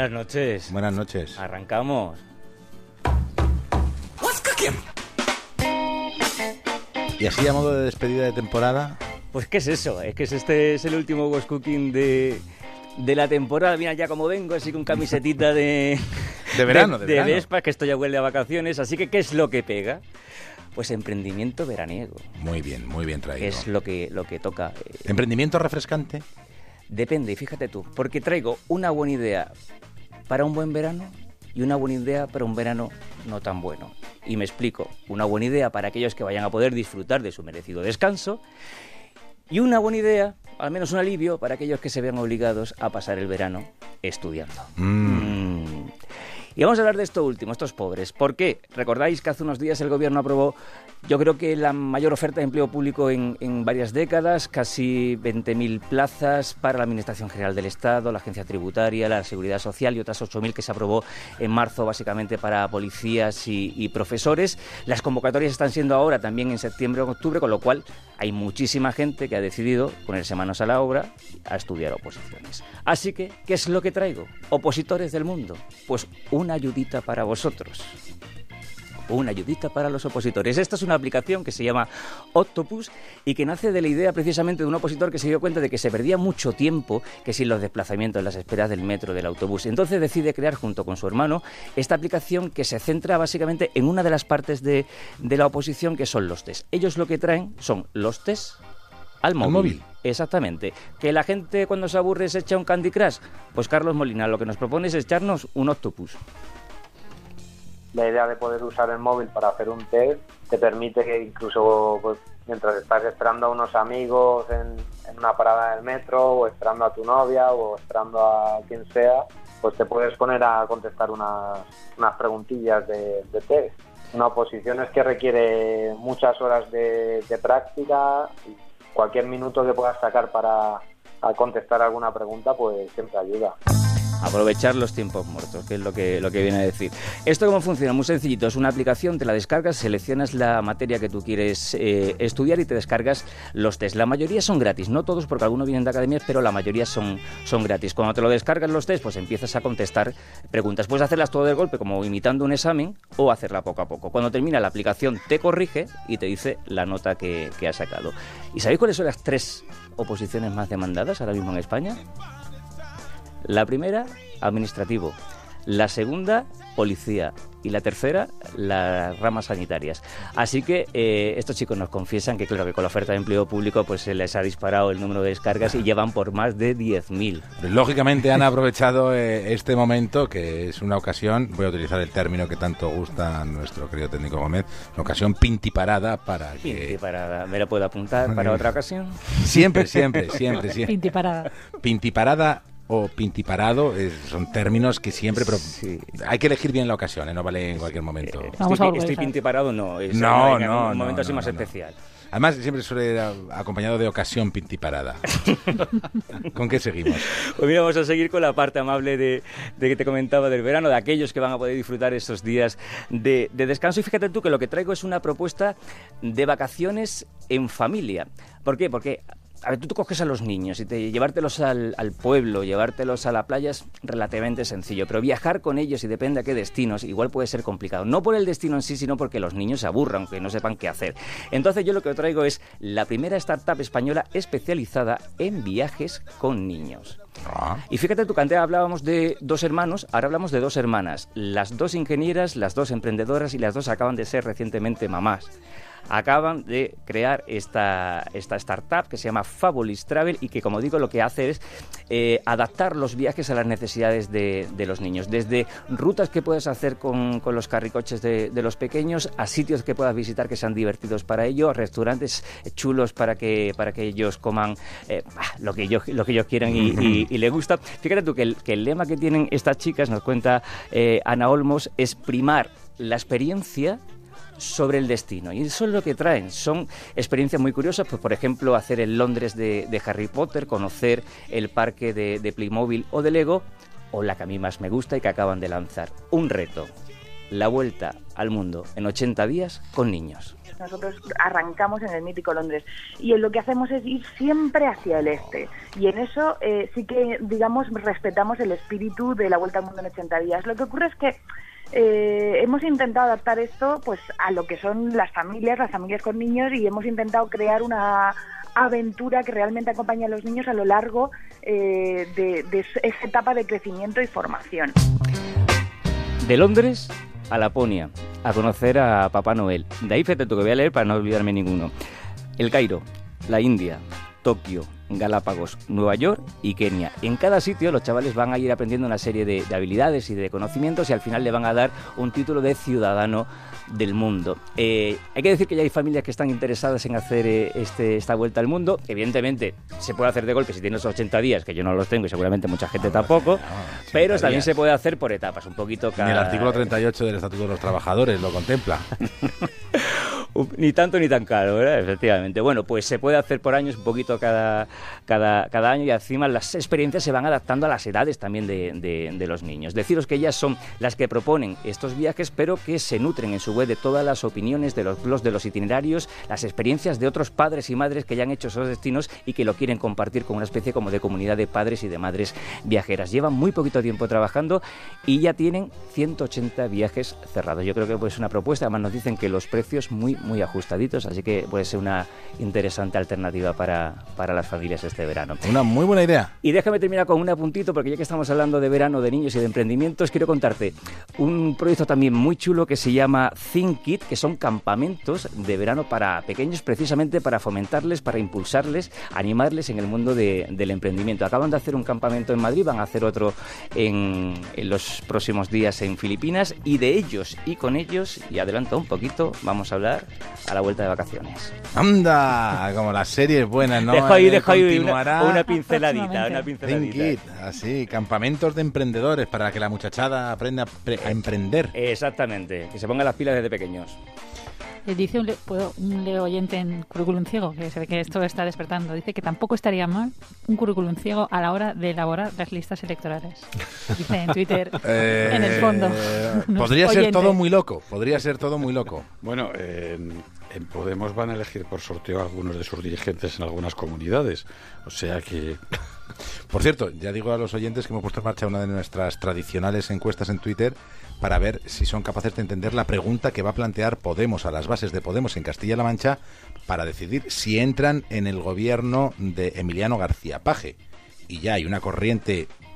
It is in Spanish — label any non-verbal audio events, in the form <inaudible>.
Buenas noches. Buenas noches. Arrancamos. Y así a modo de despedida de temporada. Pues qué es eso, es que este es el último Ghost Cooking de, de la temporada. Mira ya como vengo, así con camisetita de... <laughs> De verano, de, de, verano. Vespa, que esto ya huele a vacaciones. Así que ¿qué es lo que pega? Pues emprendimiento veraniego. Muy bien, muy bien traído. Es lo que, lo que toca. eh, ¿Emprendimiento refrescante? Depende, fíjate tú, porque traigo una buena idea para un buen verano y una buena idea para un verano no tan bueno. Y me explico, una buena idea para aquellos que vayan a poder disfrutar de su merecido descanso y una buena idea, al menos un alivio, para aquellos que se vean obligados a pasar el verano estudiando. Mm. Y vamos a hablar de esto último, estos pobres. ¿Por qué? Recordáis que hace unos días el gobierno aprobó, yo creo que la mayor oferta de empleo público en, en varias décadas, casi 20.000 plazas para la Administración General del Estado, la Agencia Tributaria, la Seguridad Social y otras 8.000 que se aprobó en marzo básicamente para policías y, y profesores. Las convocatorias están siendo ahora también en septiembre o octubre, con lo cual hay muchísima gente que ha decidido ponerse manos a la obra a estudiar oposiciones. Así que, ¿qué es lo que traigo? Opositores del mundo. Pues una ayudita para vosotros. Una ayudita para los opositores. Esta es una aplicación que se llama Octopus y que nace de la idea precisamente de un opositor que se dio cuenta de que se perdía mucho tiempo que sin los desplazamientos, las esperas del metro, del autobús. Entonces decide crear junto con su hermano esta aplicación que se centra básicamente en una de las partes de, de la oposición que son los test. Ellos lo que traen son los test al móvil. móvil. Exactamente. Que la gente cuando se aburre se echa un Candy Crush. Pues Carlos Molina lo que nos propone es echarnos un Octopus. La idea de poder usar el móvil para hacer un test te permite que incluso pues, mientras estás esperando a unos amigos en, en una parada del metro o esperando a tu novia o esperando a quien sea, pues te puedes poner a contestar unas, unas preguntillas de, de test. Una oposición es que requiere muchas horas de, de práctica y cualquier minuto que puedas sacar para contestar alguna pregunta, pues siempre ayuda. Aprovechar los tiempos muertos, que es lo que, lo que viene a decir. ¿Esto cómo funciona? Muy sencillito. Es una aplicación, te la descargas, seleccionas la materia que tú quieres eh, estudiar y te descargas los test. La mayoría son gratis, no todos porque algunos vienen de academias, pero la mayoría son, son gratis. Cuando te lo descargas los test, pues empiezas a contestar preguntas. Puedes hacerlas todo de golpe, como imitando un examen, o hacerla poco a poco. Cuando termina la aplicación te corrige y te dice la nota que, que has sacado. ¿Y sabéis cuáles son las tres oposiciones más demandadas ahora mismo en España? La primera, administrativo. La segunda, policía. Y la tercera, las ramas sanitarias. Así que eh, estos chicos nos confiesan que, claro, que con la oferta de empleo público pues se les ha disparado el número de descargas y llevan por más de 10.000. Lógicamente han <laughs> aprovechado eh, este momento, que es una ocasión, voy a utilizar el término que tanto gusta a nuestro querido técnico Gómez, una ocasión pintiparada para que... para, ¿Me lo puedo apuntar para <laughs> otra ocasión? Siempre, siempre, siempre, siempre. Pinti <laughs> parada. Pintiparada o pintiparado eh, son términos que siempre... Pero Sí. hay que elegir bien la ocasión, eh, no vale en cualquier momento. Eh, Vamos estoy, a estoy organizar. pinti parado, no. Es No, no, un no, momento así no, más no. especial. Además, siempre suele ir a- acompañado de ocasión pintiparada. <laughs> ¿Con qué seguimos? Pues mira, vamos a seguir con la parte amable de, de que te comentaba del verano, de aquellos que van a poder disfrutar esos días de, de descanso. Y fíjate tú que lo que traigo es una propuesta de vacaciones en familia. ¿Por qué? Porque a ver, tú te coges a los niños y te, llevártelos al, al pueblo, llevártelos a la playa es relativamente sencillo, pero viajar con ellos y depende a qué destinos, igual puede ser complicado. No por el destino en sí, sino porque los niños se aburran, que no sepan qué hacer. Entonces yo lo que traigo es la primera startup española especializada en viajes con niños. Ah, Y fíjate tú, que antes hablábamos de dos hermanos, ahora hablamos de dos hermanas. Las dos ingenieras, las dos emprendedoras y las dos acaban de ser recientemente mamás. Acaban de crear esta, esta startup que se llama Fabulis Travel y que, como digo, lo que hace es eh, adaptar los viajes a las necesidades de, de los niños. Desde rutas que puedes hacer con, con los carricoches de, de los pequeños a sitios que puedas visitar que sean divertidos para ellos, restaurantes chulos para que, para que ellos coman eh, lo, que ellos, lo que ellos quieran y, y- <laughs> y les gusta. Fíjate tú que el, que el lema que tienen estas chicas, nos cuenta eh, Ana Olmos, es primar la experiencia sobre el destino. Y eso es lo que traen. Son experiencias muy curiosas, pues por ejemplo hacer el Londres de, Harry Potter, conocer el parque de, de Playmobil o de Lego, o la que a mí más me gusta y que acaban de lanzar. Un reto. La vuelta al mundo en 80 días con niños. nosotros arrancamos en el mítico Londres y lo que hacemos es ir siempre hacia el este y en eso eh, sí que, digamos, respetamos el espíritu de la Vuelta al Mundo en 80 días. Lo que ocurre es que eh, hemos intentado adaptar esto pues a lo que son las familias, las familias con niños y hemos intentado crear una aventura que realmente acompaña a los niños a lo largo eh, de, esa etapa de crecimiento y formación. De Londres a Laponia, a conocer a Papá Noel. De ahí, fíjate que voy a leer para no olvidarme ninguno. El Cairo, la India, Tokio, Galápagos, Nueva York y Kenia. En cada sitio los chavales van a ir aprendiendo una serie de, habilidades y de conocimientos y al final le van a dar un título de ciudadano del mundo. Eh, hay que decir que ya hay familias que están interesadas en hacer eh, este, esta vuelta al mundo. Evidentemente se puede hacer de golpe si tienes 80 días, que yo no los tengo y seguramente mucha gente tampoco, pero también se puede hacer por etapas, un poquito cada... Ni el artículo 38 del Estatuto de los Trabajadores lo contempla. <laughs> ni tanto ni tan caro, ¿verdad? Efectivamente. Bueno, pues se puede hacer por años, un poquito cada, cada, cada año y encima las experiencias se van adaptando a las edades también de, de, los niños. Deciros que ellas son las que proponen estos viajes, pero que se nutren en su web de todas las opiniones, de los blogs, de los itinerarios, las experiencias de otros padres y madres que ya han hecho esos destinos y que lo quieren compartir con una especie como de comunidad de padres y de madres viajeras. Llevan muy poquito tiempo trabajando y ya tienen 180 viajes cerrados. Yo creo que es una propuesta, además nos dicen que los precios muy, muy ajustaditos, así que puede ser una interesante alternativa para, para las familias este verano. Una muy buena idea. Y déjame terminar con un apuntito, porque ya que estamos hablando de verano, de niños y de emprendimientos, quiero contarte un proyecto también muy chulo que se llama Think It, que son campamentos de verano para pequeños, precisamente para fomentarles, para impulsarles, animarles en el mundo del emprendimiento. Acaban de hacer un campamento en Madrid, van a hacer otro en, en los próximos días en Filipinas, y de ellos y con ellos, y adelanto un poquito, vamos a hablar a la vuelta de vacaciones. ¡Anda! Como las series buenas, ¿no? Dejo ahí, eh, dejo ahí una, pinceladita, una pinceladita. así, campamentos de emprendedores para que la muchachada aprenda a emprender. Exactamente, que se pongan las pilas desde pequeños. Eh, dice un, un oyente en currículum ciego, que se ve que esto está despertando, dice que tampoco estaría mal un currículum ciego a la hora de elaborar las listas electorales. Dice en Twitter, <laughs> en el fondo. Eh, <laughs> podría ser todo muy loco, podría ser todo muy loco. Bueno, en Podemos van a elegir por sorteo a algunos de sus dirigentes en algunas comunidades. O sea que... Por cierto, ya digo a los oyentes que hemos puesto en marcha una de nuestras tradicionales encuestas en Twitter para ver si son capaces de entender la pregunta que va a plantear Podemos a las bases de Podemos en Castilla-La Mancha para decidir si entran en el gobierno de Emiliano García Paje. Y ya hay una corriente